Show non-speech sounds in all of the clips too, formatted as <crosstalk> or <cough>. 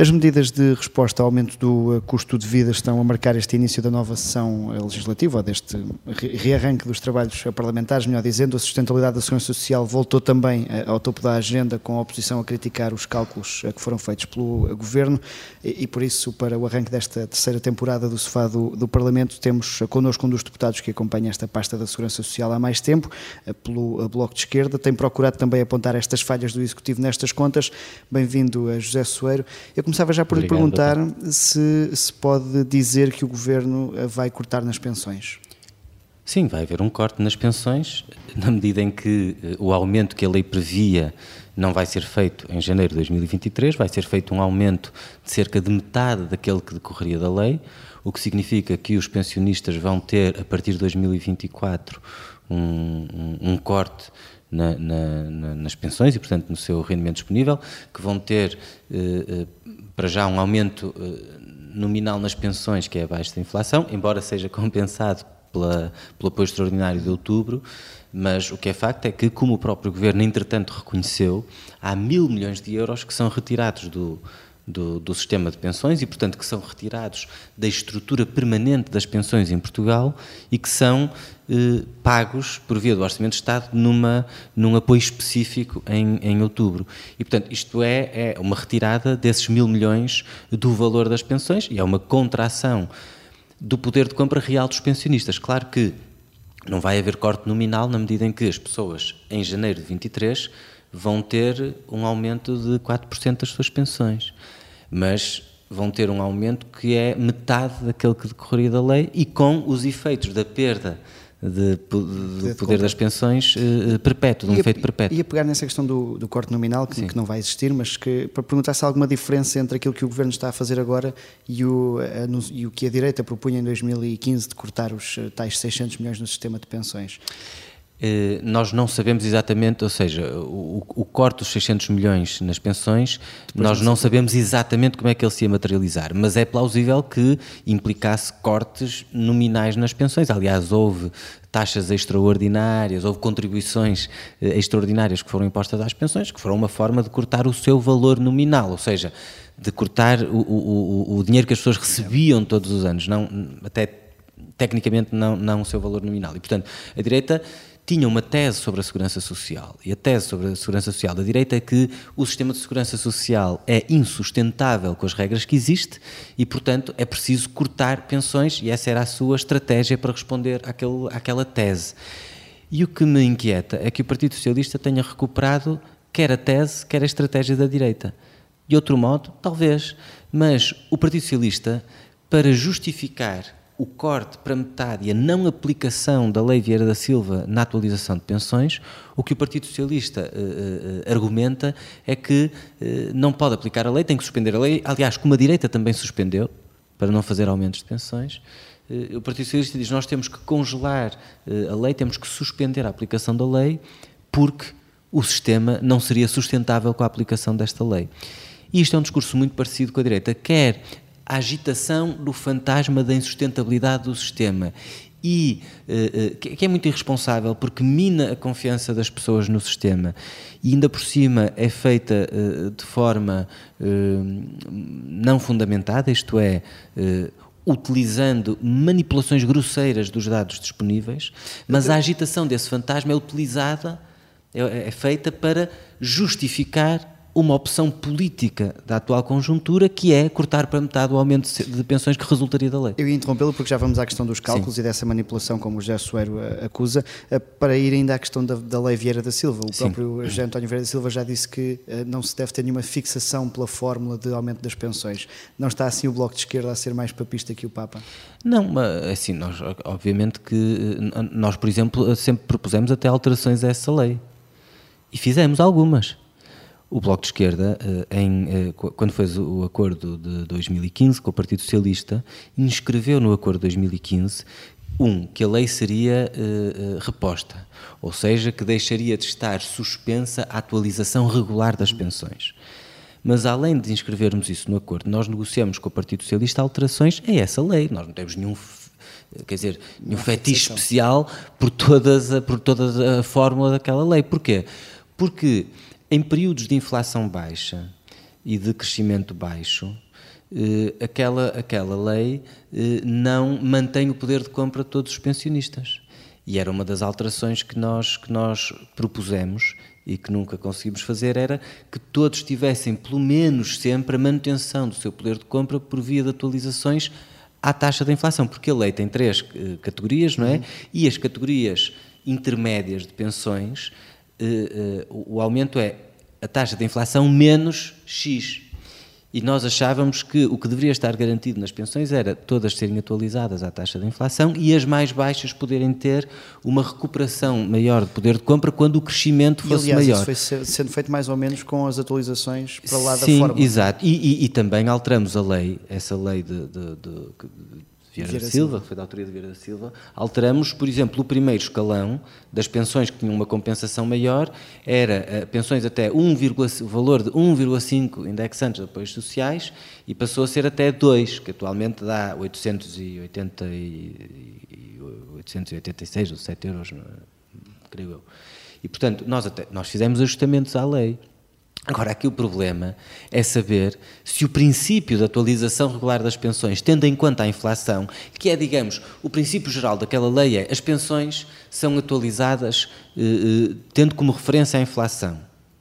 As medidas de resposta ao aumento do uh, custo de vida estão a marcar este início da nova sessão uh, legislativa, ou deste rearranque dos trabalhos parlamentares, melhor dizendo. A sustentabilidade da Segurança Social voltou também uh, ao topo da agenda, com a oposição a criticar os cálculos que foram feitos pelo Governo, e, por isso, para o arranque desta terceira temporada do Sofá do, do Parlamento, temos connosco um dos deputados que acompanha esta pasta da Segurança Social há mais tempo, pelo Bloco de Esquerda, tem procurado também apontar estas falhas do Executivo nestas contas. Bem-vindo José Soeiro. Eu começava já por Obrigado, lhe perguntar se se pode dizer que o Governo vai cortar nas pensões. Sim, vai haver um corte nas pensões, na medida em que eh, o aumento que a lei previa não vai ser feito em janeiro de 2023, vai ser feito um aumento de cerca de metade daquele que decorreria da lei, o que significa que os pensionistas vão ter, a partir de 2024, um, um, um corte na, na, nas pensões e, portanto, no seu rendimento disponível, que vão ter, eh, eh, para já, um aumento eh, nominal nas pensões que é abaixo da inflação, embora seja <laughs> compensado pela, pelo apoio extraordinário de outubro, mas o que é facto é que, como o próprio Governo, entretanto, reconheceu, há mil milhões de euros que são retirados do, do, do, sistema de pensões e, portanto, que são retirados da estrutura permanente das pensões em Portugal e que são eh, pagos por via do Orçamento de Estado numa, num apoio específico em, em outubro. E, portanto, isto é, é uma retirada desses mil milhões do valor das pensões e é uma contração do poder de compra real dos pensionistas. Claro que não vai haver corte nominal na medida em que as pessoas, em janeiro de 23, vão ter um aumento de 4% das suas pensões mas vão ter um aumento que é metade daquele que decorreria da lei e com os efeitos da perda de, de poder das pensões uh, perpétuo, de um efeito perpétuo. E a pegar nessa questão do, do corte nominal, que, que, não vai existir, mas que, para perguntar se há alguma diferença entre aquilo que o Governo está a fazer agora e o, a, no, e o que a direita propunha em 2015 de cortar os eh, tais 600 milhões no sistema de pensões. Eh, nós não sabemos exatamente, ou seja, o, o corte dos 600 milhões nas pensões, Depois nós não sabemos exatamente como é que ele se ia materializar, mas é plausível que implicasse cortes nominais nas pensões. Aliás, houve taxas extraordinárias, houve contribuições eh, extraordinárias que foram impostas às pensões, que foram uma forma de cortar o seu valor nominal, ou seja, de cortar o, o, o dinheiro que as pessoas recebiam todos os anos, não, até tecnicamente não, não o seu valor nominal. E, portanto, a direita tinha uma tese sobre a segurança social. E a tese sobre a segurança social da direita é que o sistema de segurança social é insustentável com as regras que existe e, portanto, é preciso cortar pensões e essa era a sua estratégia para responder àquele, àquela tese. E o que me inquieta é que o Partido Socialista tenha recuperado quer a tese, quer a estratégia da direita. De outro modo, talvez, mas o Partido Socialista, para justificar o corte para metade e a não aplicação da Lei Vieira da Silva na atualização de pensões, o que o Partido Socialista uh, uh, argumenta é que uh, não pode aplicar a lei, tem que suspender a lei. Aliás, como a direita também suspendeu, para não fazer aumentos de pensões, o Partido Socialista diz nós temos que congelar a lei, temos que suspender a aplicação da lei, porque o sistema não seria sustentável com a aplicação desta lei. E isto é um discurso muito parecido com a direita, quer a agitação do fantasma da insustentabilidade do sistema. E uh, uh, que é muito irresponsável porque mina a confiança das pessoas no sistema. E ainda por cima é feita uh, de forma não fundamentada, isto é, utilizando manipulações grosseiras dos dados disponíveis, mas a agitação desse fantasma é utilizada, é, é feita para justificar uma opção política da atual conjuntura, que é cortar para metade o aumento de pensões que resultaria da lei. Eu ia interrompê-lo porque já vamos à questão dos cálculos Sim. e dessa manipulação, como o José Soeiro eh, acusa, eh, para ir ainda à questão da, da lei Vieira da Silva. O Sim. próprio José António Vieira da Silva já disse que eh, não se deve ter nenhuma fixação pela fórmula de aumento das pensões. Não está assim o Bloco de Esquerda a ser mais papista que o Papa? Não, mas assim, nós, obviamente que nós, por exemplo, sempre propusemos até alterações a essa lei. E fizemos algumas. O Bloco de Esquerda, eh, em, eh, quando fez o acordo de 2015 com o Partido Socialista, inscreveu no acordo de 2015 um, que a lei seria uh, reposta, ou seja, que deixaria de estar suspensa a atualização regular das pensões. Mas além de inscrevermos isso no acordo, nós negociamos com o Partido Socialista alterações a essa lei. Nós não temos nenhum quer dizer, nenhum fetiche especial por, todas, por toda a fórmula daquela lei. Porquê? Porque em períodos de inflação baixa, e de crescimento baixo, eh, aquela, aquela lei eh, não mantém o poder de compra de todos os pensionistas. E era uma das alterações que nós, que nós propusemos e que nunca conseguimos fazer, era que todos tivessem, pelo menos sempre, a manutenção do seu poder de compra por via de atualizações à taxa da inflação, porque a lei tem três uh, categorias, não é? Uhum. E as categorias intermédias de pensões, o aumento é a taxa de inflação menos X. E nós achávamos que o que deveria estar garantido nas pensões era todas serem atualizadas à taxa de inflação e as mais baixas poderem ter uma recuperação maior de poder de compra quando o crescimento fosse e, aliás, maior. Isso foi sendo feito mais ou menos com as atualizações para lá Sim, da forma. Sim, exato. E, e, e, também alteramos a lei, essa lei de, de, de, Vieira, Vieira da Silva, Silva, que foi da autoria de Vieira da Silva, alteramos, por exemplo, o primeiro escalão das pensões que tinham uma compensação maior, era uh, pensões até 1, o valor de 1,5 indexantes de apoios sociais e passou a ser até 2, que atualmente dá 880 e, 886 ou 7 euros, creio eu. E, portanto, nós, até, nós fizemos ajustamentos à lei. Agora, aqui o problema é saber se o princípio da atualização regular das pensões, tendo em conta a inflação, que é, digamos, o princípio geral daquela lei é as pensões são atualizadas eh, eh, tendo como referência a inflação,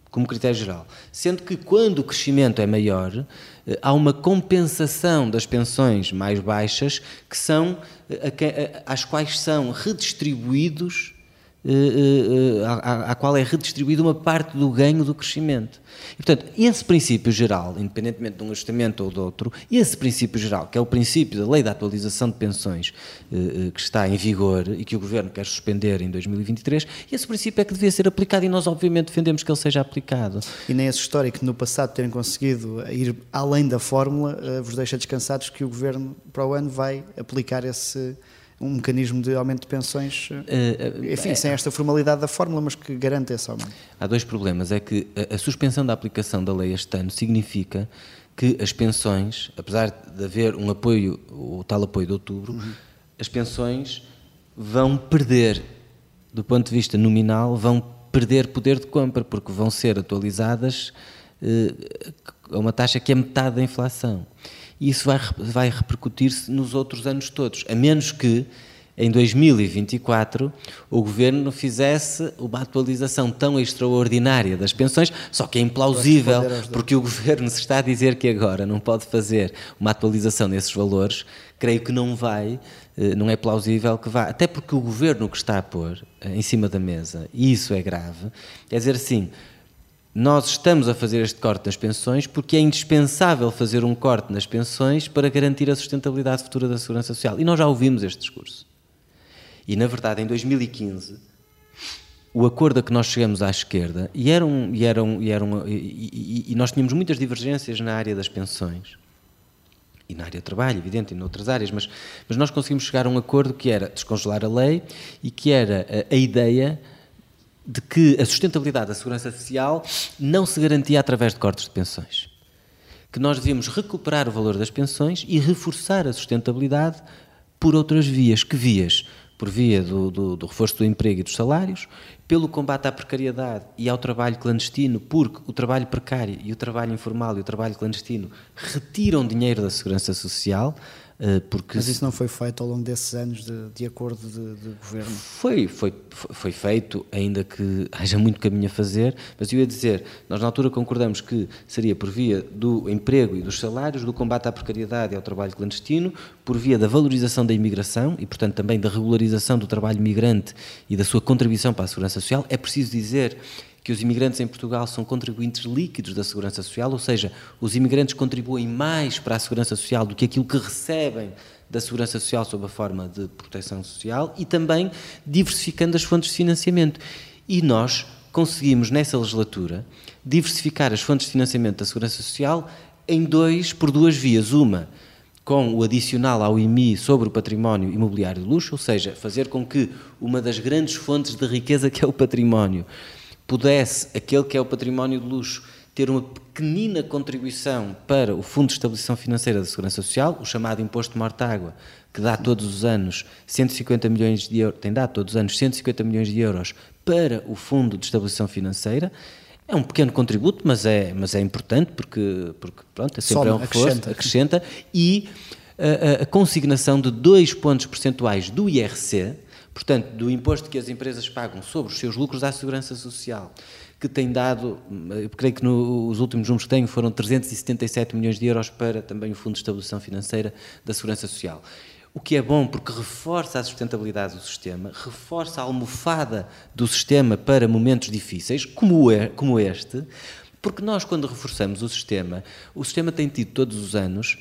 como critério geral. Sendo que quando o crescimento é maior, eh, há uma compensação das pensões mais baixas que são, eh, às quais são redistribuídos à, eh, eh, eh, qual é redistribuída uma parte do ganho do crescimento. E, portanto, esse princípio geral, independentemente de um ajustamento ou de outro, esse princípio geral, que é o princípio da lei da atualização de pensões que está em vigor e que o Governo quer suspender em 2023, esse princípio é que devia ser aplicado e nós, obviamente, defendemos que ele seja aplicado. E nem esse histórico no passado terem conseguido ir além da fórmula vos deixa descansados que o Governo para o ano vai aplicar esse um mecanismo de aumento de pensões, uh, enfim, uh, sem esta formalidade da fórmula, mas que garante esse aumento. Há dois problemas. É que a, a suspensão da aplicação da lei este ano significa que as pensões, apesar de haver um apoio, o tal apoio de outubro, uhum. as pensões vão perder, do ponto de vista nominal, vão perder poder de compra, porque vão ser atualizadas a uma taxa que é metade da inflação e isso vai, vai repercutir-se nos outros anos todos, a menos que em 2024 o governo fizesse uma atualização tão extraordinária das pensões, só que é implausível, porque o <laughs> governo se está a dizer que agora não pode fazer uma atualização nesses valores, creio que não vai, eh, não é plausível que vá, até porque o governo que está a pôr eh, em cima da mesa, e isso é grave, é dizer assim, nós estamos a fazer este corte nas pensões porque é indispensável fazer um corte nas pensões para garantir a sustentabilidade futura da segurança social. E nós já ouvimos este discurso. E, na verdade, em 2015, o acordo a que nós chegamos à esquerda, e, era um, e, era um, e, era um, e, e, nós tínhamos muitas divergências na área das pensões, e na área do trabalho, evidente, e noutras áreas, mas, mas nós conseguimos chegar a um acordo que era descongelar a lei e que era a, a ideia de que a sustentabilidade da segurança social não se garantia através de cortes de pensões. Que nós devíamos recuperar o valor das pensões e reforçar a sustentabilidade por outras vias. Que vias? Por via do, do, do reforço do emprego e dos salários, pelo combate à precariedade e ao trabalho clandestino, porque o trabalho precário e o trabalho informal e o trabalho clandestino retiram dinheiro da segurança social, porque Mas isso não foi feito ao longo desses anos de, de acordo de, de, governo? Foi, foi, foi feito, ainda que haja muito caminho a fazer, mas eu ia dizer, nós na altura concordamos que seria por via do emprego e dos salários, do combate à precariedade e ao trabalho clandestino, por via da valorização da imigração e, portanto, também da regularização do trabalho migrante e da sua contribuição para a segurança social. É preciso dizer que os imigrantes em Portugal são contribuintes líquidos da segurança social, ou seja, os imigrantes contribuem mais para a segurança social do que aquilo que recebem da segurança social sob a forma de proteção social e também diversificando as fontes de financiamento. E nós conseguimos nessa legislatura diversificar as fontes de financiamento da segurança social em dois por duas vias, uma com o adicional ao IMI sobre o património imobiliário de luxo, ou seja, fazer com que uma das grandes fontes de riqueza que é o património pudesse aquele que é o património de luxo ter uma pequenina contribuição para o Fundo de Estabilização Financeira da Segurança Social, o chamado Imposto de Morta-Água, que dá todos os anos 150 milhões de euros, tem dado todos os anos 150 milhões de euros para o Fundo de Estabilização Financeira, É um pequeno contributo, mas é, mas é importante porque, porque pronto, é sempre Soma, um reforço, acrescenta. acrescenta e a, a, consignação de dois pontos percentuais do IRC, portanto, do imposto que as empresas pagam sobre os seus lucros à Segurança Social, que tem dado, eu creio que nos últimos números que tenho foram 377 milhões de euros para também o Fundo de Estabilização Financeira da Segurança Social. O que é bom porque reforça a sustentabilidade do sistema, reforça a almofada do sistema para momentos difíceis, como, é, como este, porque nós, quando reforçamos o sistema, o sistema tem tido todos os anos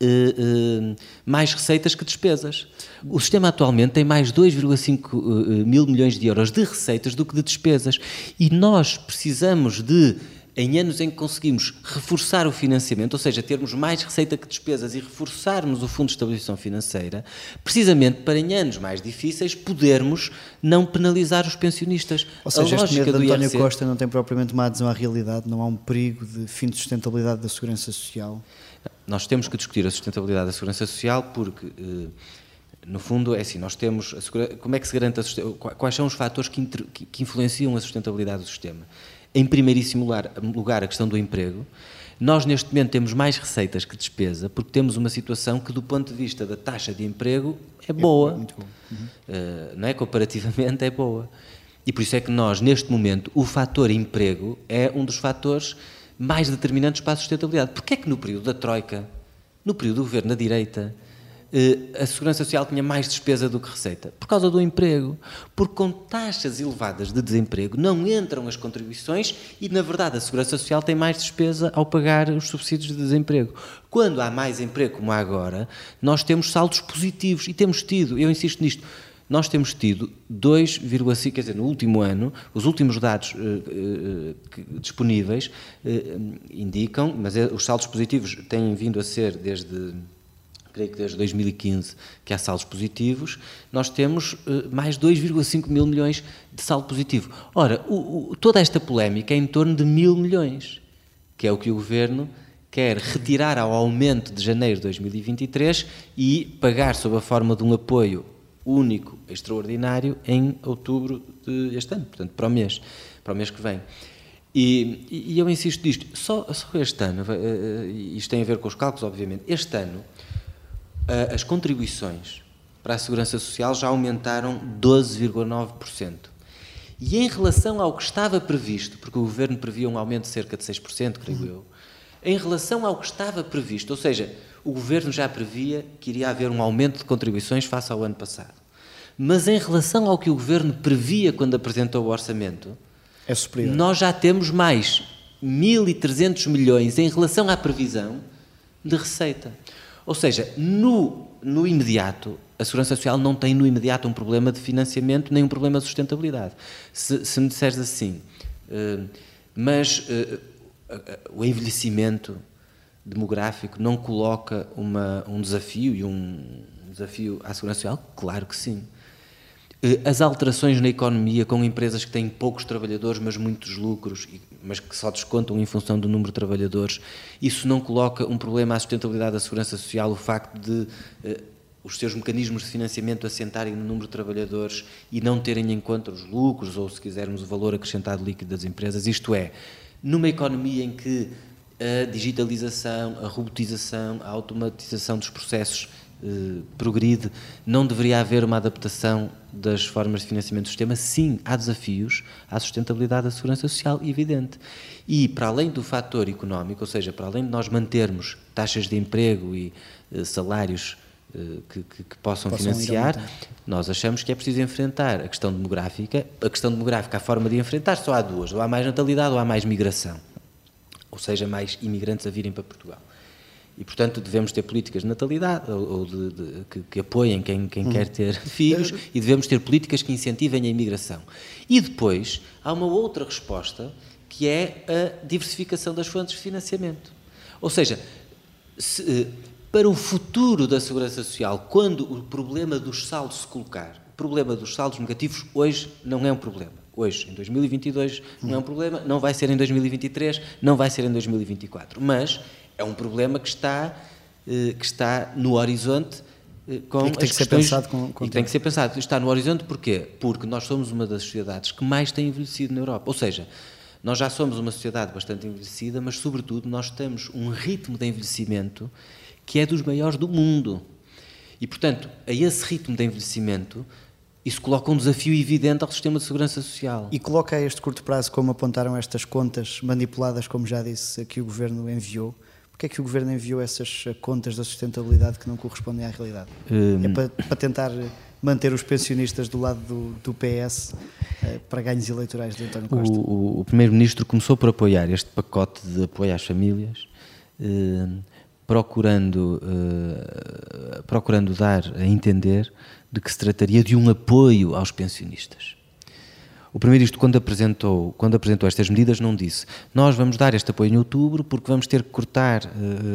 Uh, uh, mais receitas que despesas. O sistema atualmente tem mais 2,5 uh, mil milhões de euros de receitas do que de despesas. E nós precisamos de, em anos em que conseguimos reforçar o financiamento, ou seja, termos mais receita que despesas e reforçarmos o Fundo de Estabilização Financeira, precisamente para em anos mais difíceis podermos não penalizar os pensionistas. Ou seja, a lógica este medo de António IRC... Costa não tem propriamente uma adesão à realidade, não há um perigo de fim de sustentabilidade da segurança social. Nós temos que discutir a sustentabilidade da segurança social porque, eh, no fundo, é assim, nós temos, como é que se garante, a, quais são os fatores que, que influenciam a sustentabilidade do sistema? Em primeiríssimo lugar, a questão do emprego. Nós, neste momento, temos mais receitas que despesa, porque temos uma situação que, do ponto de vista da taxa de emprego, é boa. É muito bom. Uhum. Uh, não é? Comparativamente, é boa. E por isso é que nós, neste momento, o fator emprego é um dos fatores mais determinantes para a sustentabilidade. Porquê é que no período da Troika, no período do governo da direita, eh, a Segurança Social tinha mais despesa do que receita? Por causa do emprego. Porque com taxas elevadas de desemprego não entram as contribuições e, na verdade, a Segurança Social tem mais despesa ao pagar os subsídios de desemprego. Quando há mais emprego, como há agora, nós temos saldos positivos e temos tido, eu insisto nisto, nós temos tido 2,5, quer dizer, no último ano, os últimos dados uh, uh, que, disponíveis uh, indicam, mas é, os saldos positivos têm vindo a ser desde, creio que desde 2015, que há saldos positivos, nós temos mais 2,5 mil milhões de saldo positivo. Ora, o, o, toda esta polémica é em torno de mil milhões, que é o que o Governo quer retirar ao aumento de janeiro de 2023 e pagar sob a forma de um apoio único, extraordinário, em outubro deste ano, portanto, para o mês, para o mês que vem. E, e eu insisto nisto, só, só este ano, uh, isto tem a ver com os cálculos, obviamente, este ano uh, as contribuições para a Segurança Social já aumentaram 12,9%. E em relação ao que estava previsto, porque o Governo previa um aumento de cerca de 6%, creio eu, em relação ao que estava previsto, ou seja, o Governo já previa que iria haver um aumento de contribuições face ao ano passado. Mas em relação ao que o Governo previa quando apresentou o orçamento, é superior. nós já temos mais 1.300 milhões em relação à previsão de receita. Ou seja, no, no imediato, a Segurança Social não tem no imediato um problema de financiamento nem um problema de sustentabilidade. Se, se me disseres assim, uh, mas uh, o envelhecimento demográfico não coloca uma, um desafio e um desafio à segurança social? Claro que sim. Eh, as alterações na economia com empresas que têm poucos trabalhadores, mas muitos lucros, mas que só descontam em função do número de trabalhadores, isso não coloca um problema à sustentabilidade da segurança social, o facto de uh, os seus mecanismos de financiamento assentarem no número de trabalhadores e não terem em conta os lucros ou, se quisermos, o valor acrescentado líquido das empresas. Isto é, numa economia em que a digitalização, a robotização, a automatização dos processos eh, progride, não deveria haver uma adaptação das formas de financiamento do sistema? Sim, há desafios à sustentabilidade da segurança social, evidente. E, para além do fator económico, ou seja, para além de nós mantermos taxas de emprego e eh, salários eh, que, que, que, possam, possam financiar, nós achamos que é preciso enfrentar a questão demográfica. A questão demográfica, a forma de enfrentar, só há duas: ou há mais natalidade ou há mais migração ou seja, mais imigrantes a virem para Portugal. E, portanto, devemos ter políticas de natalidade ou, de, de, que, que, apoiem quem, quem hum. quer ter <laughs> filhos e devemos ter políticas que incentivem a imigração. E depois há uma outra resposta que é a diversificação das fontes de financiamento. Ou seja, se, eh, para o futuro da segurança social, quando o problema dos saldos se colocar, o problema dos saldos negativos hoje não é um problema hoje, em 2022, não é um problema, não vai ser em 2023, não vai ser em 2024. Mas é um problema que está, eh, que está no horizonte eh, com e que tem que ser pensado com, com e tem que ser pensado. Está no horizonte porquê? Porque nós somos uma das sociedades que mais tem envelhecido na Europa. Ou seja, Nós já somos uma sociedade bastante envelhecida, mas, sobretudo, nós temos um ritmo de envelhecimento que é dos maiores do mundo. E, portanto, a esse ritmo de envelhecimento, isso coloca um desafio evidente ao sistema de segurança social. E coloca a este curto prazo, como apontaram estas contas manipuladas, como já disse, que o Governo enviou, Porquê é que o Governo enviou essas contas da sustentabilidade que não correspondem à realidade? Um... É para, para, tentar manter os pensionistas do lado do, do PS eh, para ganhos eleitorais de António Costa? O, o, o Primeiro-Ministro começou por apoiar este pacote de apoio às famílias, eh, procurando, eh, procurando dar a entender de que se trataria de um apoio aos pensionistas. O Primeiro-Ministro, quando apresentou, quando apresentou estas medidas, não disse nós vamos dar este apoio em outubro porque vamos ter que cortar uh,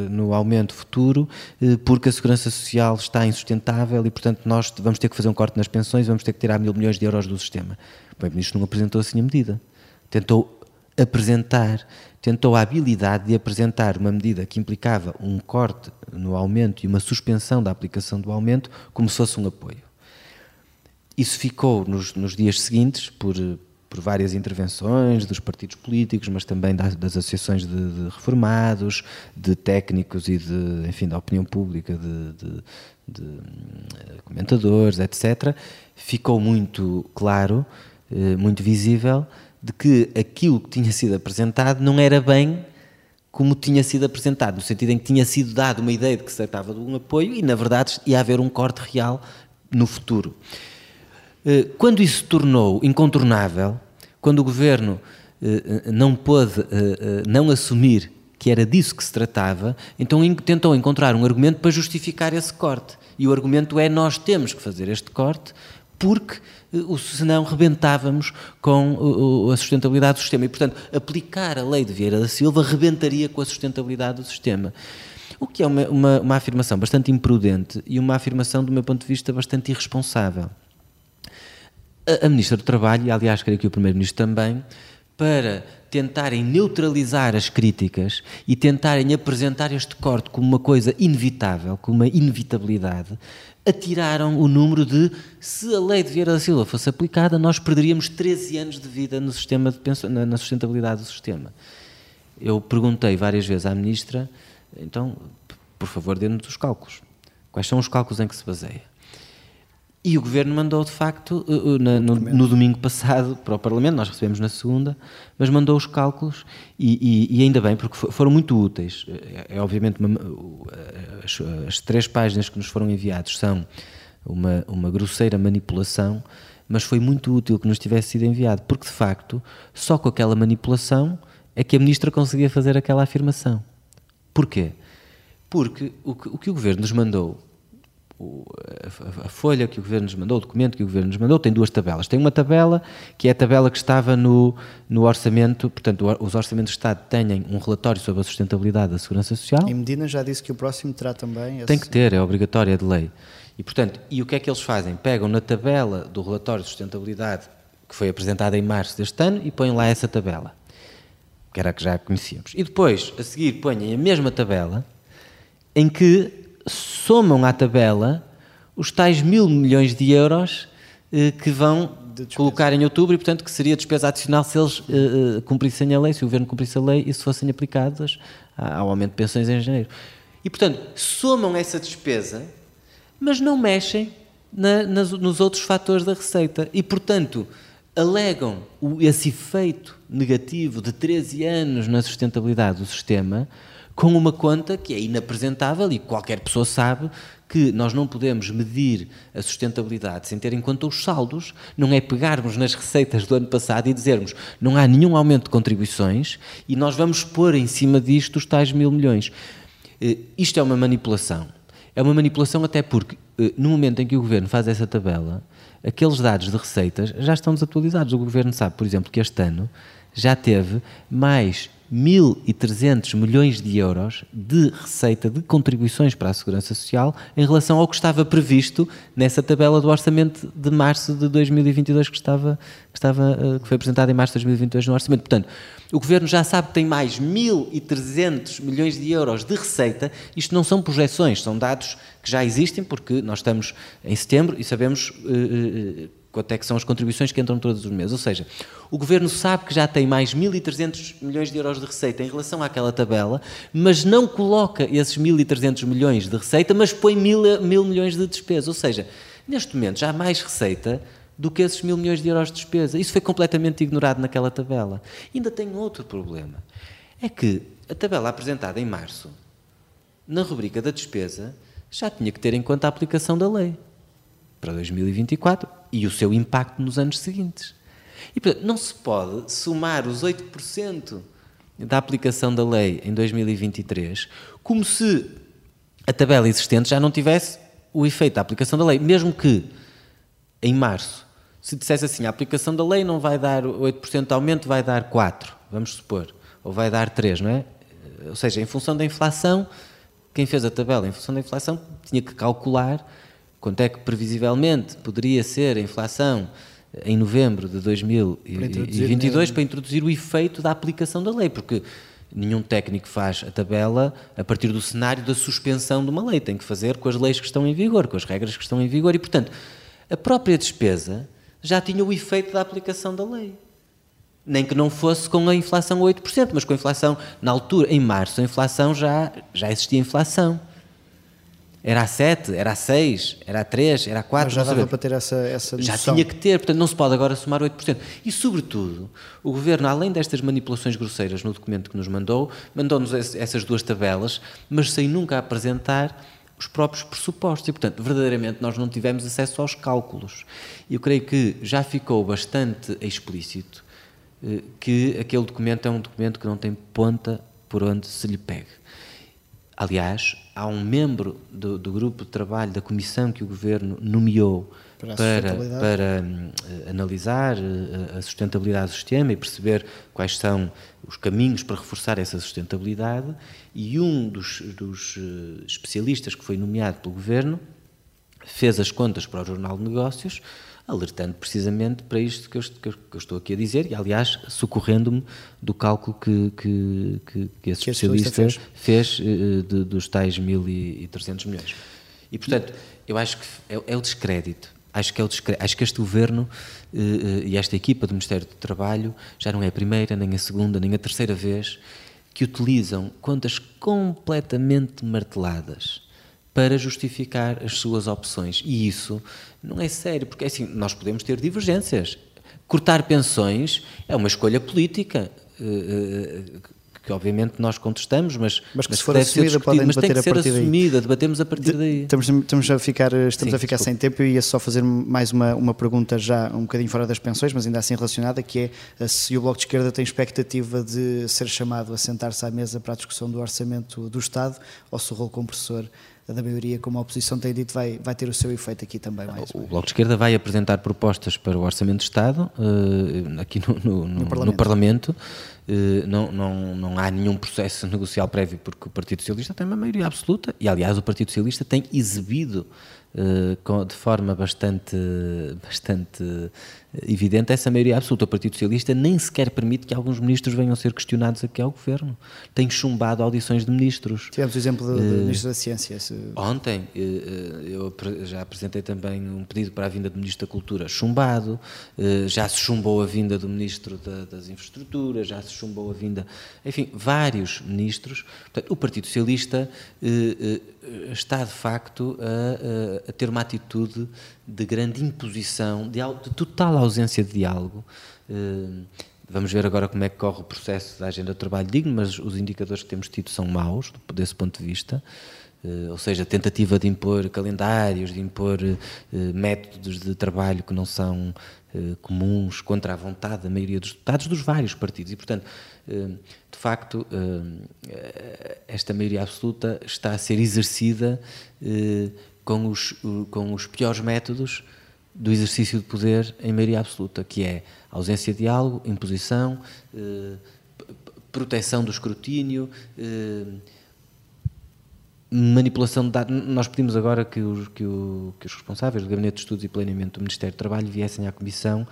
no aumento futuro uh, porque a segurança social está insustentável e, portanto, nós vamos ter que fazer um corte nas pensões vamos ter que tirar mil milhões de euros do sistema. O Primeiro-Ministro não apresentou assim a medida. Tentou apresentar, tentou a habilidade de apresentar uma medida que implicava um corte no aumento e uma suspensão da aplicação do aumento como se fosse um apoio. Isso ficou nos, nos dias seguintes por, por várias intervenções dos partidos políticos, mas também das, das associações de, de, reformados, de técnicos e de, enfim, da opinião pública, de, de, de eh, comentadores, etc. Ficou muito claro, eh, muito visível, de que aquilo que tinha sido apresentado não era bem como tinha sido apresentado, no sentido em que tinha sido dado uma ideia de que se tratava de um apoio e, na verdade, ia haver um corte real no futuro. Eh, quando isso se tornou incontornável, quando o governo eh, eh, não pôde não assumir que era disso que se tratava, então tentou encontrar um argumento para justificar esse corte. E o argumento é: nós temos que fazer este corte porque senão rebentávamos com a sustentabilidade do sistema. E, portanto, aplicar a lei de Vieira da Silva rebentaria com a sustentabilidade do sistema. O que é uma, uma, uma afirmação bastante imprudente e uma afirmação, do meu ponto de vista, bastante irresponsável a, Ministra do Trabalho, e aliás creio que o Primeiro-Ministro também, para tentarem neutralizar as críticas e tentarem apresentar este corte como uma coisa inevitável, como uma inevitabilidade, atiraram o número de se a lei de Vieira da Silva fosse aplicada, nós perderíamos 13 anos de vida no sistema de na sustentabilidade do sistema. Eu perguntei várias vezes à Ministra, então, por favor, dê-nos os cálculos. Quais são os cálculos em que se baseia? E o governo mandou, de facto, uh, uh, no, no, domingo passado para o Parlamento, nós recebemos na segunda, mas mandou os cálculos e, e, e ainda bem, porque foram muito úteis. É, é obviamente uma, as, as, três páginas que nos foram enviadas são uma, uma grosseira manipulação, mas foi muito útil que nos tivesse sido enviado, porque de facto, só com aquela manipulação é que a ministra conseguia fazer aquela afirmação. Porquê? Porque o que o, que o governo nos mandou a, folha que o Governo nos mandou, o documento que o Governo nos mandou, tem duas tabelas. Tem uma tabela que é a tabela que estava no, no orçamento, portanto, os orçamentos de Estado têm um relatório sobre a sustentabilidade da Segurança Social. E Medina já disse que o próximo terá também. Esse... Tem que ter, é obrigatório, é de lei. E, portanto, e o que é que eles fazem? Pegam na tabela do relatório de sustentabilidade que foi apresentada em março deste ano e põem lá essa tabela, que era a que já conhecíamos. E depois, a seguir, põem a mesma tabela em que somam à tabela os tais mil milhões de euros eh, que vão colocar em outubro e, portanto, que seria despesa adicional se eles eh, eh, cumprissem a lei, se o governo cumprisse a lei e se fossem aplicadas ao aumento de pensões em janeiro. E, portanto, somam essa despesa, mas não mexem na, nas, nos outros fatores da receita. E, portanto, alegam esse efeito negativo de 13 anos na sustentabilidade do sistema com uma conta que é inapresentável e qualquer pessoa sabe que nós não podemos medir a sustentabilidade sem ter em conta os saldos, não é pegarmos nas receitas do ano passado e dizermos não há nenhum aumento de contribuições e nós vamos pôr em cima disto os tais mil milhões. Eh, isto é uma manipulação. É uma manipulação até porque, eh, no momento em que o Governo faz essa tabela, aqueles dados de receitas já estão desatualizados. O Governo sabe, por exemplo, que este ano já teve mais 1.300 milhões de euros de receita de contribuições para a Segurança Social em relação ao que estava previsto nessa tabela do orçamento de março de 2022 que, estava, que, estava, eh, que foi apresentada em março de 2022 no orçamento. Portanto, o Governo já sabe que tem mais 1.300 milhões de euros de receita. Isto não são projeções, são dados que já existem, porque nós estamos em setembro e sabemos uh, quanto é que são as contribuições que entram todos os meses. Ou seja, o Governo sabe que já tem mais 1.300 milhões de euros de receita em relação àquela tabela, mas não coloca esses 1.300 milhões de receita, mas põe mil, mil milhões de despesa. Ou seja, neste momento já há mais receita do que esses mil milhões de euros de despesa. Isso foi completamente ignorado naquela tabela. E ainda tem outro problema. É que a tabela apresentada em março, na rubrica da despesa, já tinha que ter em conta a aplicação da lei para 2024 e o seu impacto nos anos seguintes. E, portanto, não se pode somar os 8% da aplicação da lei em 2023 como se a tabela existente já não tivesse o efeito da aplicação da lei, mesmo que em março se dissesse assim, a aplicação da lei não vai dar 8% de aumento, vai dar 4, vamos supor, ou vai dar 3, não é? Ou seja, em função da inflação, quem fez a tabela em função da inflação tinha que calcular quanto é que previsivelmente poderia ser a inflação em novembro de 2022 para introduzir o efeito da aplicação da lei, porque nenhum técnico faz a tabela a partir do cenário da suspensão de uma lei, tem que fazer com as leis que estão em vigor, com as regras que estão em vigor e, portanto, a própria despesa já tinha o efeito da aplicação da lei. Nem que não fosse com a inflação 8%, mas com a inflação, na altura, em março, a inflação já, já existia inflação. Era a 7, era a 6, era a 3, era a 4. Mas já dava para ter essa, essa noção. Já tinha que ter, portanto não se pode agora somar 8%. E, sobretudo, o Governo, além destas manipulações grosseiras no documento que nos mandou, mandou-nos essas duas tabelas, mas sem nunca apresentar os próprios pressupostos. E, portanto, verdadeiramente nós não tivemos acesso aos cálculos. E eu creio que já ficou bastante explícito eh, que aquele documento é um documento que não tem ponta por onde se lhe pegue. Aliás, há um membro do, do, grupo de trabalho da comissão que o governo nomeou para, para, para uh, analisar uh, a sustentabilidade do sistema e perceber quais são os caminhos para reforçar essa sustentabilidade. E um dos, dos uh, especialistas que foi nomeado pelo governo fez as contas para o Jornal de Negócios alertando precisamente para isto que eu, que eu estou aqui a dizer e, aliás, socorrendo-me do cálculo que, que, que, que esse especialista fez, fez eh, de, dos tais 1.300 milhões. E, portanto, eu acho que é, é o descrédito. Acho que, é o descrédito. acho que este governo eh, eh, e esta equipa do Ministério do Trabalho já não é a primeira, nem a segunda, nem a terceira vez que utilizam contas completamente marteladas para justificar as suas opções. E isso não é sério, porque assim, nós podemos ter divergências. Cortar pensões é uma escolha política. Eh, eh, que obviamente nós contestamos, mas, mas que se for assumida podem mas debater que ser assumida, daí. debatemos a partir daí. Estamos, estamos a ficar, estamos Sim, a ficar sem tempo e ia só fazer mais uma, uma pergunta já um bocadinho fora das pensões, mas ainda assim relacionada, que é eh, se o Bloco de Esquerda tem expectativa de ser chamado a sentar-se à mesa para a discussão do orçamento do Estado ou se o rolo compressor da maioria, como a oposição tem dito, vai, vai ter o seu efeito aqui também. Mais, o Bloco de Esquerda vai apresentar propostas para o Orçamento de Estado uh, aqui no, no, no, no Parlamento. Parlamento. Uh, não, não, não há nenhum processo <laughs> negocial prévio porque o Partido Socialista tem uma maioria absoluta e, aliás, o Partido Socialista tem exibido de forma bastante, bastante evidente essa maioria absoluta. O Partido Socialista nem sequer permite que alguns ministros venham a ser questionados aqui ao governo. Tem chumbado audições de ministros. Tivemos o exemplo do, uh, Ministro da Ciência. Se... Ontem uh, eu já apresentei também um pedido para a vinda do Ministro da Cultura chumbado, uh, já se chumbou a vinda do Ministro da, das Infraestruturas, já se chumbou a vinda, enfim, vários ministros. Portanto, o Partido Socialista está de facto a, a, a ter uma atitude de grande imposição, de, de total ausência de diálogo. Eh, vamos ver agora como é que corre o processo da agenda de trabalho digno, mas os indicadores que temos tido são maus, desse ponto de vista. Eh, ou seja, tentativa de impor calendários, de impor eh, métodos de trabalho que não são comuns contra a vontade da maioria dos deputados dos vários partidos. E, portanto, de facto, esta maioria absoluta está a ser exercida com os, com os piores métodos do exercício de poder em maioria absoluta, que é ausência de diálogo, imposição, eh, proteção do escrutínio, eh, manipulação de dados. Nós pedimos agora que os, que, o, que os responsáveis do Gabinete de Estudos e Planeamento do Ministério do Trabalho viessem à Comissão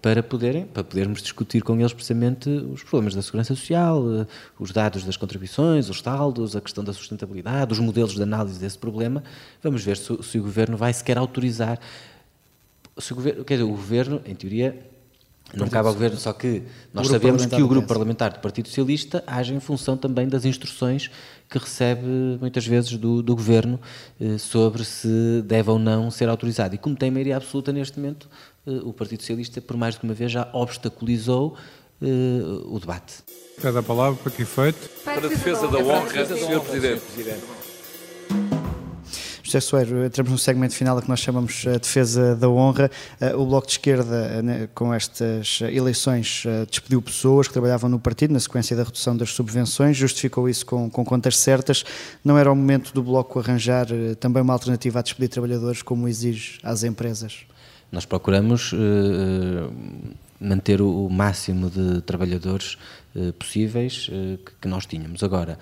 para, poderem, para podermos discutir com eles precisamente os problemas da segurança social, eh, os dados das contribuições, os saldos, a questão da sustentabilidade, os modelos de análise desse problema. Vamos ver se, se o Governo vai sequer autorizar Se o governo, quer dizer, o governo, em teoria, não cabe ao governo, só que nós sabemos que o grupo parlamentar do Partido Socialista age em função também das instruções que recebe muitas vezes do, do governo eh, sobre se deve ou não ser autorizado. E como tem maioria absoluta neste momento, eh, o Partido Socialista, por mais que uma vez, já obstaculizou eh, o debate. Pede a palavra para que efeito? Para a defesa da honra, Sr. Presidente. José Soeiro, entramos no segmento final que nós chamamos a defesa da honra. Eh, o Bloco de Esquerda, eh, né, com estas eleições, eh, despediu pessoas que trabalhavam no partido na sequência da redução das subvenções, justificou isso com, com contas certas. Não era o momento do Bloco arranjar também uma alternativa a despedir trabalhadores, como exige às empresas? Nós procuramos uh, manter o, máximo de trabalhadores possíveis uh, que, nós tínhamos. Agora,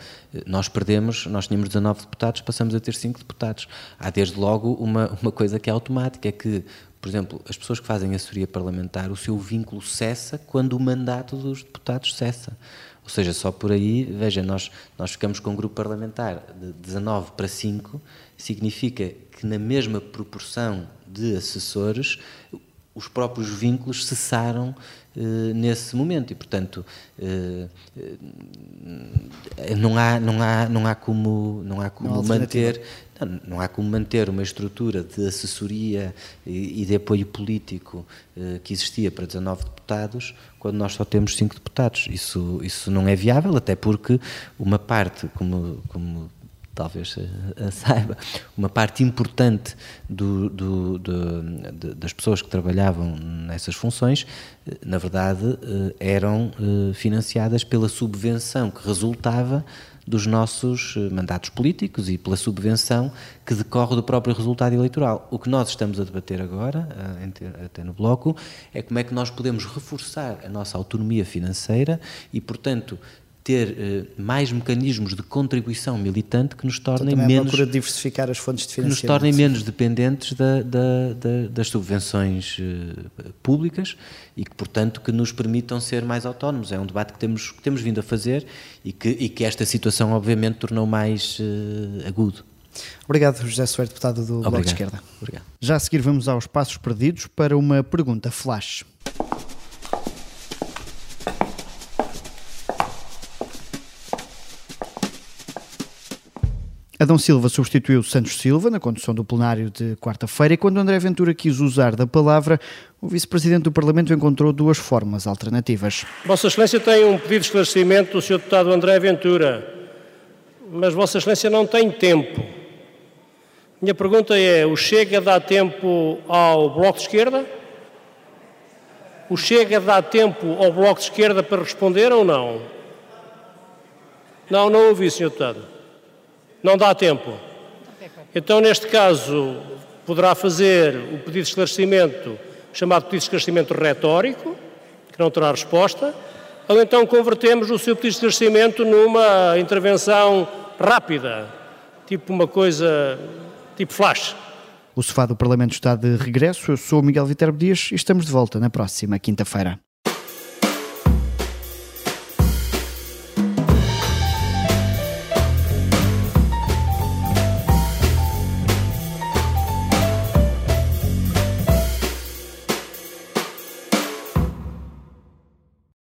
nós perdemos, nós tínhamos 19 deputados, passamos a ter 5 deputados. Há desde logo uma, <laughs> uma coisa que é automática, é que, por exemplo, as pessoas que fazem assessoria parlamentar, o seu vínculo cessa quando o mandato dos deputados cessa. Ou seja, só por aí, veja, nós, nós ficamos com um grupo parlamentar de 19 para 5, significa que na mesma proporção de assessores, os próprios vínculos cessaram eh, nesse momento e, portanto, eh, eh, não há não há não há como não há como não manter não, não, há como manter uma estrutura de assessoria e, e de apoio político que existia para 19 deputados quando nós só temos 5 deputados. Isso isso não é viável, até porque uma parte, como como talvez a, <laughs> saiba, uma parte importante do, do, do, das pessoas que trabalhavam nessas funções, eh, na verdade, eh, eram eh, financiadas pela subvenção que resultava dos nossos mandatos políticos e pela subvenção que decorre do próprio resultado eleitoral. O que nós estamos a debater agora, até no Bloco, é como é que nós podemos reforçar a nossa autonomia financeira e, portanto, ter uh, mais mecanismos de contribuição militante que nos tornem então, menos de diversificar as fontes de financiamento. Que nos tornem menos dependentes da, da, da, das subvenções uh, públicas e que, portanto, que nos permitam ser mais autónomos. É um debate que temos, que temos vindo a fazer e que, e que esta situação, obviamente, tornou mais uh, agudo. Obrigado, José Soares, deputado do Obrigado. Bloco de Esquerda. Obrigado. Já a seguir vamos aos passos perdidos para uma pergunta flash. Adão Silva substituiu Santos Silva na condução do plenário de quarta-feira e quando André Ventura quis usar da palavra, o vice-presidente do Parlamento encontrou duas formas alternativas. Vossa Excelência tem um pedido de esclarecimento do Sr. Deputado André Ventura, mas Vossa Excelência não tem tempo. Minha pergunta é: o Chega dá tempo ao Bloco de Esquerda? O Chega dá tempo ao Bloco de Esquerda para responder ou não? Não, não ouvi, Sr. Deputado. Não dá tempo. Então, neste caso, poderá fazer o pedido de esclarecimento, chamado pedido de esclarecimento retórico, que não terá resposta, ou então convertemos o seu pedido de esclarecimento numa intervenção rápida, tipo uma coisa, tipo flash. O sofá do Parlamento está de regresso. Eu sou Miguel Viterbo Dias e estamos de volta na próxima quinta-feira.